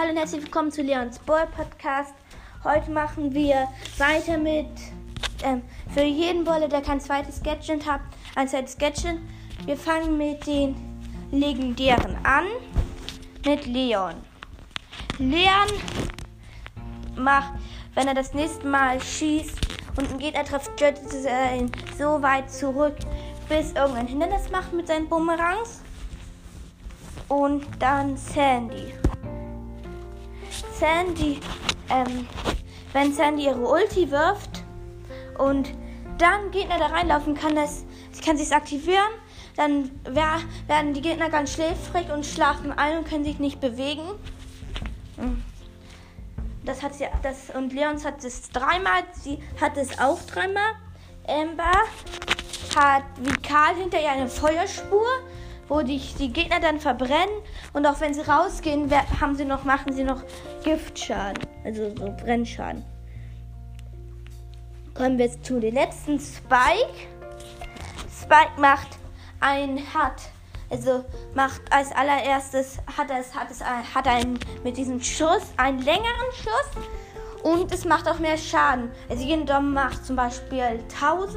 Hallo und herzlich willkommen zu Leons Boy Podcast. Heute machen wir weiter mit ähm, für jeden Bolle, der kein zweites Gadget hat, ein zweites Gadget. Wir fangen mit den legendären an, mit Leon. Leon macht, wenn er das nächste Mal schießt und einen Gegner trifft, jettet er ihn so weit zurück, bis irgendein Hindernis macht mit seinen Bumerangs. Und dann Sandy. Sandy, ähm, wenn Sandy ihre Ulti wirft und dann Gegner da reinlaufen, kann das, sie kann sich aktivieren, dann werden die Gegner ganz schläfrig und schlafen ein und können sich nicht bewegen. Hm. Das hat sie, das, und Leons hat es dreimal, sie hat es auch dreimal. Amber hat wie Karl hinter ihr eine Feuerspur wo die, die Gegner dann verbrennen und auch wenn sie rausgehen, haben sie noch, machen sie noch Giftschaden, also so Brennschaden. Kommen wir jetzt zu den letzten Spike. Spike macht ein hat also macht als allererstes hat es hat es hat einen mit diesem Schuss einen längeren Schuss und es macht auch mehr Schaden. Also jeden Dom macht zum Beispiel 1000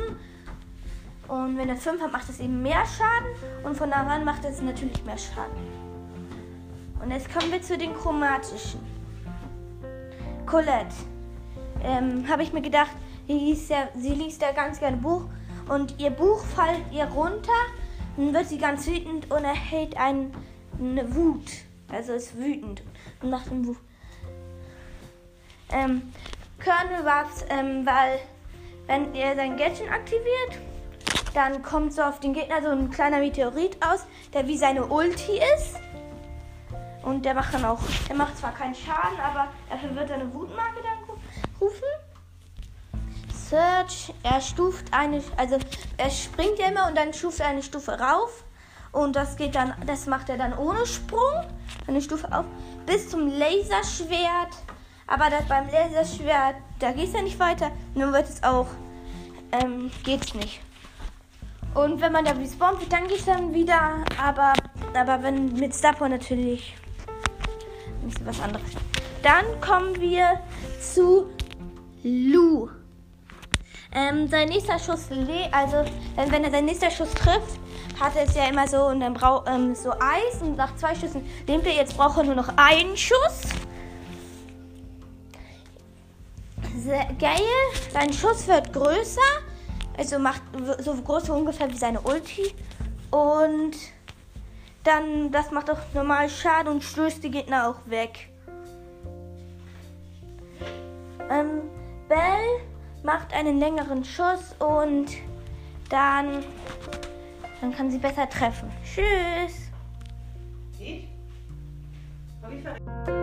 und wenn er 5 hat, macht es eben mehr Schaden. Und von da an macht es natürlich mehr Schaden. Und jetzt kommen wir zu den chromatischen. Colette. Ähm, Habe ich mir gedacht, liest ja, sie liest ja ganz gerne Buch. Und ihr Buch fällt ihr runter. Dann wird sie ganz wütend und erhält ein, eine Wut. Also ist wütend und macht ein Buch. Ähm, Colonel war ähm, weil wenn er sein Gadget aktiviert, dann kommt so auf den Gegner so ein kleiner Meteorit aus, der wie seine Ulti ist. Und der macht dann auch, der macht zwar keinen Schaden, aber dafür wird er eine Wutmarke dann rufen. Search, er stuft eine, also er springt ja immer und dann stuft er eine Stufe rauf. Und das geht dann, das macht er dann ohne Sprung, eine Stufe auf, bis zum Laserschwert. Aber das beim Laserschwert, da geht es ja nicht weiter. Nun wird es auch, ähm, geht's nicht. Und wenn man da respawnt wird, dann geht es dann wieder. Aber, aber wenn mit Starpoint natürlich ist was anderes. Dann kommen wir zu Lu. Ähm, sein nächster Schuss, also wenn er sein nächster Schuss trifft, hat er es ja immer so und dann braucht ähm, so Eis und nach zwei Schüssen nimmt er jetzt braucht er nur noch einen Schuss. Sehr geil. Sein Schuss wird größer also macht so groß ungefähr wie seine Ulti. Und dann, das macht auch normal Schaden und stößt die Gegner auch weg. Ähm, Bell macht einen längeren Schuss und dann, dann kann sie besser treffen. Tschüss. Ich? Hab ich